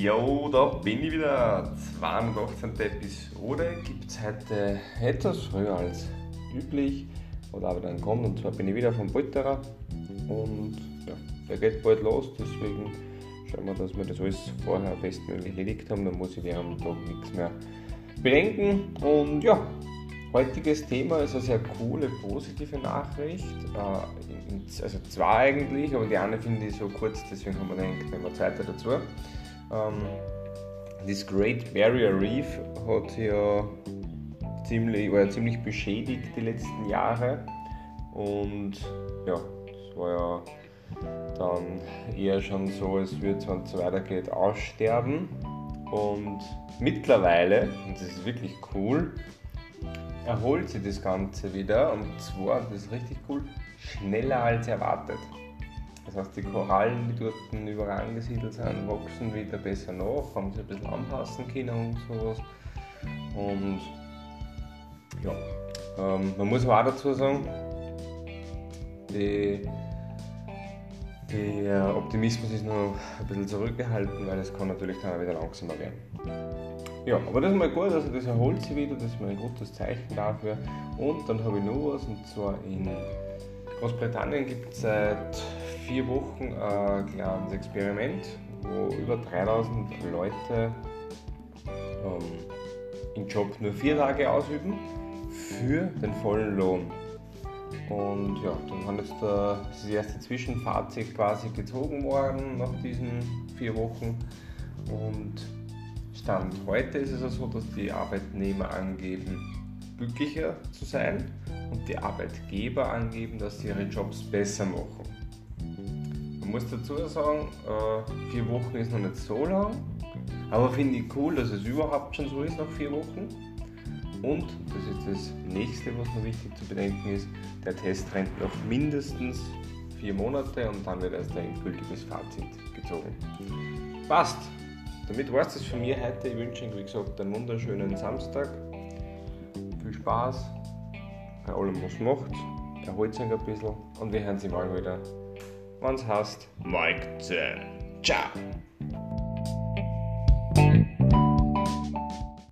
Jo, da bin ich wieder. 218. Episode gibt es heute etwas früher als üblich. Oder aber dann kommt und zwar bin ich wieder vom Polterer und ja, der geht bald los, deswegen schauen wir, dass wir das alles vorher bestmöglich erledigt haben. Dann muss ich während dem Tag nichts mehr bedenken. Und ja, heutiges Thema ist eine sehr coole, positive Nachricht. Äh, also zwei eigentlich, aber die eine finde ich so kurz, deswegen haben wir gedacht, nehmen wir zweite dazu. Ähm, das Great Barrier Reef hat ja ziemlich, war ja ziemlich beschädigt die letzten Jahre und ja, das war ja dann eher schon so, als würde es, wenn es weitergeht, aussterben. Und mittlerweile, und das ist wirklich cool, erholt sich das Ganze wieder und zwar, das ist richtig cool, schneller als erwartet. Das heißt, die Korallen, die dort überall angesiedelt sind, wachsen wieder besser nach, haben sich ein bisschen anpassen können und sowas. Und ja, ähm, man muss aber auch dazu sagen, die, der Optimismus ist noch ein bisschen zurückgehalten, weil es kann natürlich dann auch wieder langsamer werden. Ja, aber das ist mal gut, also das erholt sich wieder, das ist mal ein gutes Zeichen dafür. Und dann habe ich noch was, und zwar in Großbritannien gibt es seit vier Wochen ein kleines Experiment, wo über 3000 Leute ähm, den Job nur vier Tage ausüben für den vollen Lohn. Und ja, dann hat jetzt das erste Zwischenfazit quasi gezogen worden nach diesen vier Wochen. Und Stand heute ist es so, dass die Arbeitnehmer angeben, glücklicher zu sein und die Arbeitgeber angeben, dass sie ihre Jobs besser machen. Muss dazu sagen, äh, vier Wochen ist noch nicht so lang, aber finde ich cool, dass es überhaupt schon so ist nach vier Wochen. Und, das ist das nächste, was noch wichtig zu bedenken ist, der Test rennt noch mindestens vier Monate und dann wird erst ein endgültiges Fazit gezogen. Passt! Damit war es das von mir heute. Ich wünsche Ihnen, wie gesagt, einen wunderschönen Samstag. Viel Spaß bei allem, was macht. Erholt sich ein bisschen und wir hören Sie mal wieder, wenn es heißt Mike 10. Ciao!